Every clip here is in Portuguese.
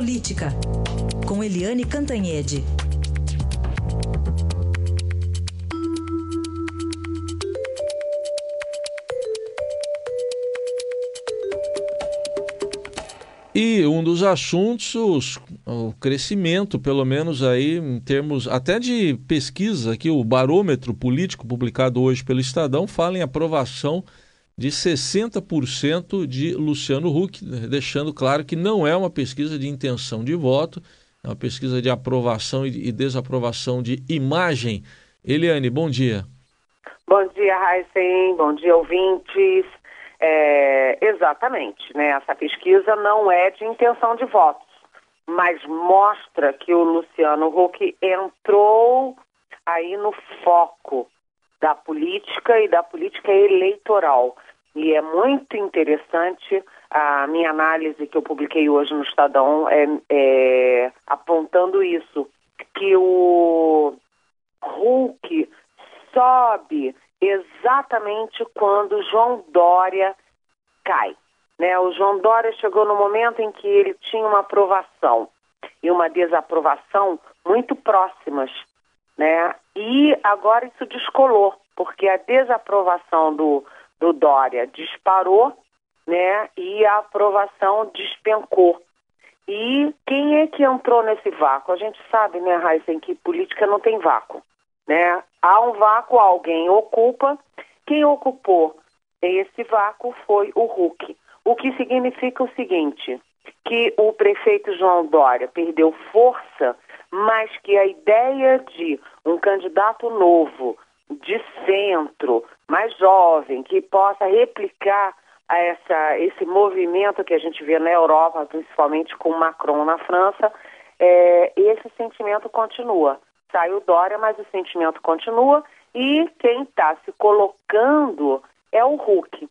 Política, com Eliane Cantanhede. E um dos assuntos, o crescimento, pelo menos aí em termos até de pesquisa, aqui o barômetro político publicado hoje pelo Estadão fala em aprovação de 60% de Luciano Huck, deixando claro que não é uma pesquisa de intenção de voto, é uma pesquisa de aprovação e desaprovação de imagem. Eliane, bom dia. Bom dia, Raíssen. Bom dia, ouvintes. É, exatamente, né? Essa pesquisa não é de intenção de votos, mas mostra que o Luciano Huck entrou aí no foco da política e da política eleitoral. E é muito interessante a minha análise que eu publiquei hoje no Estadão é, é apontando isso, que o Hulk sobe exatamente quando João Dória cai. Né? O João Dória chegou no momento em que ele tinha uma aprovação e uma desaprovação muito próximas. Né? E agora isso descolou, porque a desaprovação do, do Dória disparou né? e a aprovação despencou. E quem é que entrou nesse vácuo? A gente sabe, né, Raíssa, que política não tem vácuo. Né? Há um vácuo, alguém ocupa. Quem ocupou esse vácuo foi o Huck. O que significa o seguinte, que o prefeito João Dória perdeu força, mas que a ideia de um candidato novo, de centro, mais jovem, que possa replicar essa, esse movimento que a gente vê na Europa, principalmente com Macron na França, é, esse sentimento continua. Saiu Dória, mas o sentimento continua e quem está se colocando é o Hulk.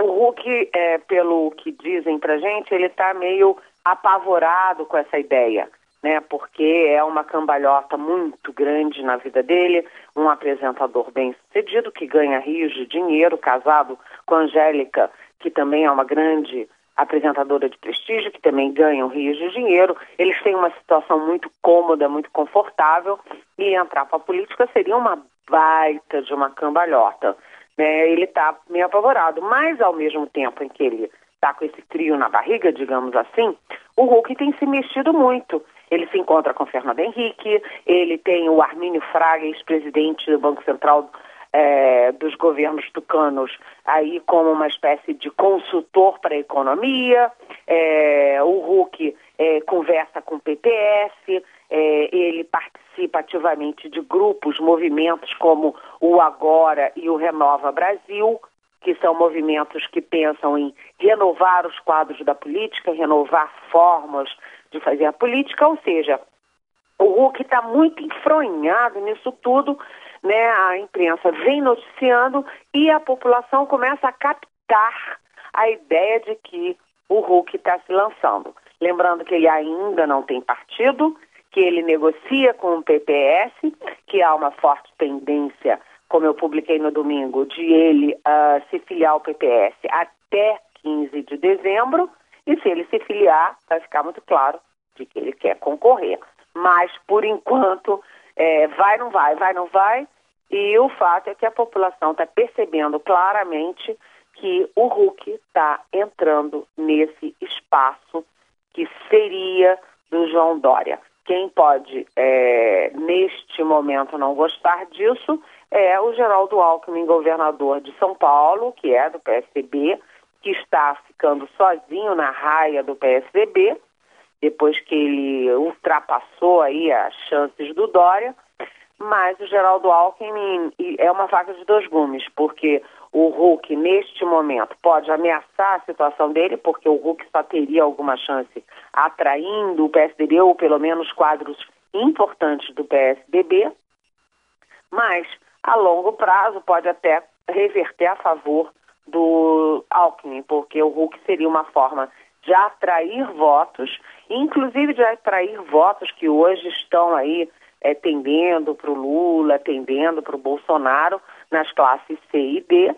O Hulk, é, pelo que dizem pra gente, ele está meio apavorado com essa ideia, né? Porque é uma cambalhota muito grande na vida dele, um apresentador bem sucedido que ganha rios de dinheiro, casado com Angélica, que também é uma grande apresentadora de prestígio, que também ganham rios de dinheiro. Eles têm uma situação muito cômoda, muito confortável, e entrar para a política seria uma baita de uma cambalhota. Né? Ele está meio apavorado, mas ao mesmo tempo em que ele está com esse trio na barriga, digamos assim, o Hulk tem se mexido muito. Ele se encontra com Fernando Henrique, ele tem o Armínio Fraga, ex-presidente do Banco Central é, dos governos tucanos aí como uma espécie de consultor para a economia. É, o Huck é, conversa com o PPS, é, ele participa ativamente de grupos, movimentos como o Agora e o Renova Brasil, que são movimentos que pensam em renovar os quadros da política, renovar formas de fazer a política, ou seja, o Huck está muito enfronhado nisso tudo né, a imprensa vem noticiando e a população começa a captar a ideia de que o Hulk está se lançando. Lembrando que ele ainda não tem partido, que ele negocia com o PPS, que há uma forte tendência, como eu publiquei no domingo, de ele uh, se filiar ao PPS até 15 de dezembro, e se ele se filiar, vai ficar muito claro de que ele quer concorrer. Mas, por enquanto, é, vai, não vai, vai, não vai. E o fato é que a população está percebendo claramente que o Hulk está entrando nesse espaço que seria do João Dória. Quem pode, é, neste momento, não gostar disso é o Geraldo Alckmin, governador de São Paulo, que é do PSDB, que está ficando sozinho na raia do PSDB, depois que ele ultrapassou aí as chances do Dória, mas o Geraldo Alckmin é uma faca de dois gumes, porque o Hulk, neste momento, pode ameaçar a situação dele, porque o Hulk só teria alguma chance atraindo o PSDB, ou pelo menos quadros importantes do PSDB, mas a longo prazo pode até reverter a favor do Alckmin, porque o Hulk seria uma forma de atrair votos, inclusive de atrair votos que hoje estão aí é, tendendo para o Lula, tendendo para o Bolsonaro nas classes C e D,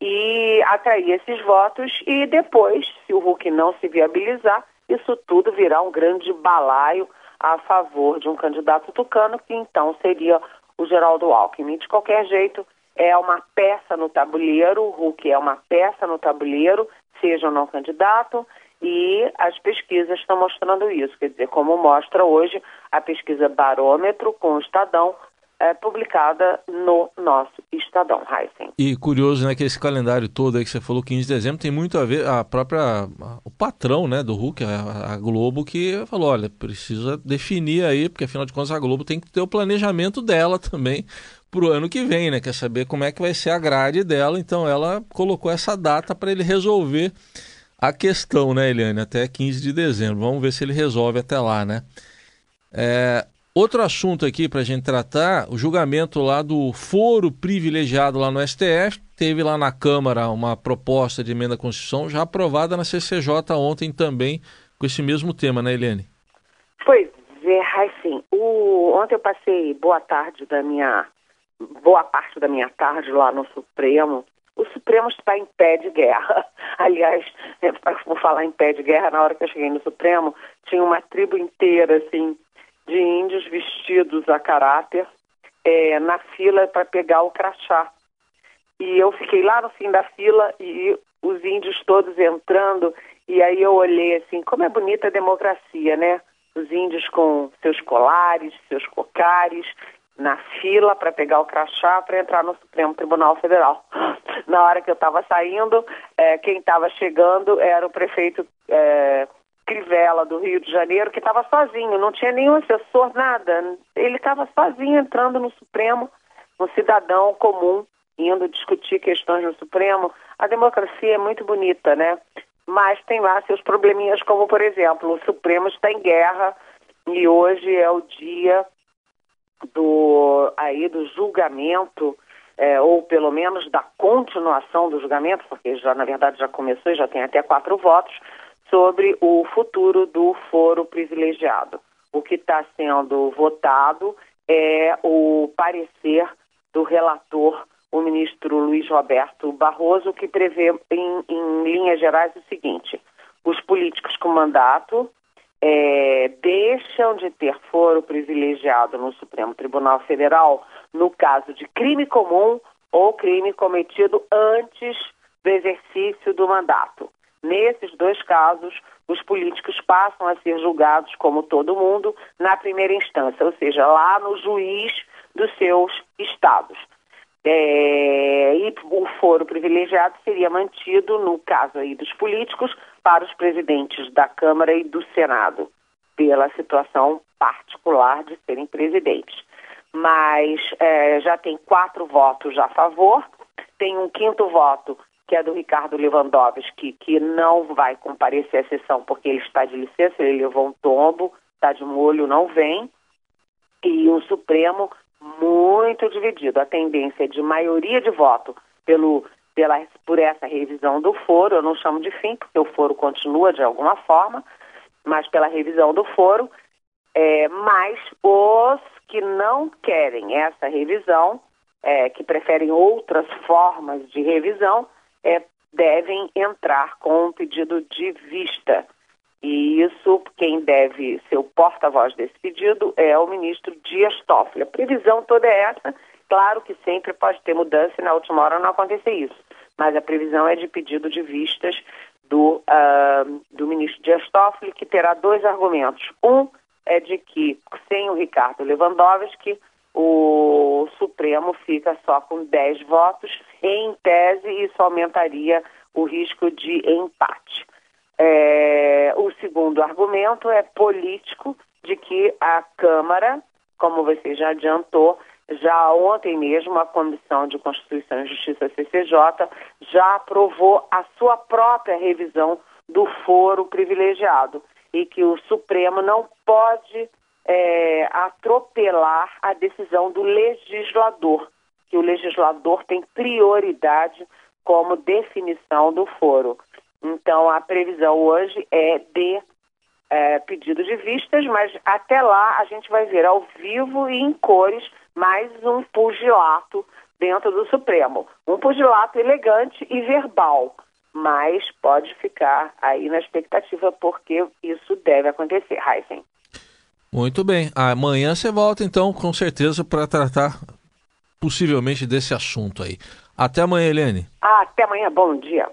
e atrair esses votos e depois, se o Hulk não se viabilizar, isso tudo virá um grande balaio a favor de um candidato tucano, que então seria o Geraldo Alckmin. De qualquer jeito, é uma peça no tabuleiro, o Hulk é uma peça no tabuleiro, seja ou não candidato, e as pesquisas estão mostrando isso. Quer dizer, como mostra hoje a pesquisa Barômetro com o Estadão, é, publicada no nosso Estadão, Heisen. E curioso, né, que esse calendário todo aí que você falou, 15 de dezembro, tem muito a ver, a própria, o patrão, né, do Hulk, a, a, Globo, que falou, olha, precisa definir aí, porque afinal de contas a Globo tem que ter o planejamento dela também para o ano que vem, né, quer saber como é que vai ser a grade dela, então ela colocou essa data para ele resolver a questão, né, Eliane, até 15 de dezembro. Vamos ver se ele resolve até lá, né. É, Outro assunto aqui para a gente tratar, o julgamento lá do foro privilegiado lá no STF. Teve lá na Câmara uma proposta de emenda à Constituição já aprovada na CCJ ontem também com esse mesmo tema, né, Eliane? Pois é, sim. O... Ontem eu passei boa tarde da minha. Boa parte da minha tarde lá no Supremo. O Supremo está em pé de guerra. Aliás, vou falar em pé de guerra, na hora que eu cheguei no Supremo, tinha uma tribo inteira, assim, de índios vestidos a caráter é, na fila para pegar o crachá. E eu fiquei lá no fim da fila e os índios todos entrando, e aí eu olhei assim, como é bonita a democracia, né? Os índios com seus colares, seus cocares, na fila para pegar o crachá para entrar no Supremo Tribunal Federal. Na hora que eu estava saindo, é, quem estava chegando era o prefeito é, Crivella, do Rio de Janeiro, que estava sozinho, não tinha nenhum assessor, nada. Ele estava sozinho entrando no Supremo, um cidadão comum, indo discutir questões no Supremo. A democracia é muito bonita, né? Mas tem lá seus probleminhas, como, por exemplo, o Supremo está em guerra e hoje é o dia do, aí, do julgamento, é, ou pelo menos da continuação do julgamento, porque já, na verdade, já começou e já tem até quatro votos, sobre o futuro do foro privilegiado. O que está sendo votado é o parecer do relator, o ministro Luiz Roberto Barroso, que prevê, em, em linhas gerais, o seguinte: os políticos com mandato é, deixam de ter foro privilegiado no Supremo Tribunal Federal no caso de crime comum ou crime cometido antes do exercício do mandato. Nesses dois casos, os políticos passam a ser julgados, como todo mundo, na primeira instância, ou seja, lá no juiz dos seus estados. É, e o foro privilegiado seria mantido, no caso aí dos políticos, para os presidentes da Câmara e do Senado, pela situação particular de serem presidentes. Mas é, já tem quatro votos a favor, tem um quinto voto que é do Ricardo Lewandowski, que não vai comparecer à sessão porque ele está de licença, ele levou um tombo, está de molho, não vem. E o Supremo muito dividido. A tendência é de maioria de voto pelo, pela, por essa revisão do foro, eu não chamo de fim, porque o foro continua de alguma forma, mas pela revisão do foro, é, mas os que não querem essa revisão, é, que preferem outras formas de revisão, é, devem entrar com um pedido de vista. E isso, quem deve ser o porta-voz desse pedido é o ministro Dias Toffoli. A previsão toda é essa. Claro que sempre pode ter mudança e na última hora não acontecer isso. Mas a previsão é de pedido de vistas do, uh, do ministro Dias Toffoli, que terá dois argumentos. Um é de que, sem o Ricardo Lewandowski, o Supremo fica só com 10 votos. Em tese, isso aumentaria o risco de empate. É, segundo argumento é político, de que a Câmara, como você já adiantou, já ontem mesmo a Comissão de Constituição e Justiça CCJ já aprovou a sua própria revisão do foro privilegiado e que o Supremo não pode é, atropelar a decisão do legislador, que o legislador tem prioridade como definição do foro. Então, a previsão hoje é de é, pedido de vistas, mas até lá a gente vai ver ao vivo e em cores mais um pugilato dentro do Supremo. Um pugilato elegante e verbal, mas pode ficar aí na expectativa porque isso deve acontecer, Heisen. Muito bem. Amanhã você volta então, com certeza, para tratar possivelmente desse assunto aí. Até amanhã, Helene. Até amanhã, bom dia.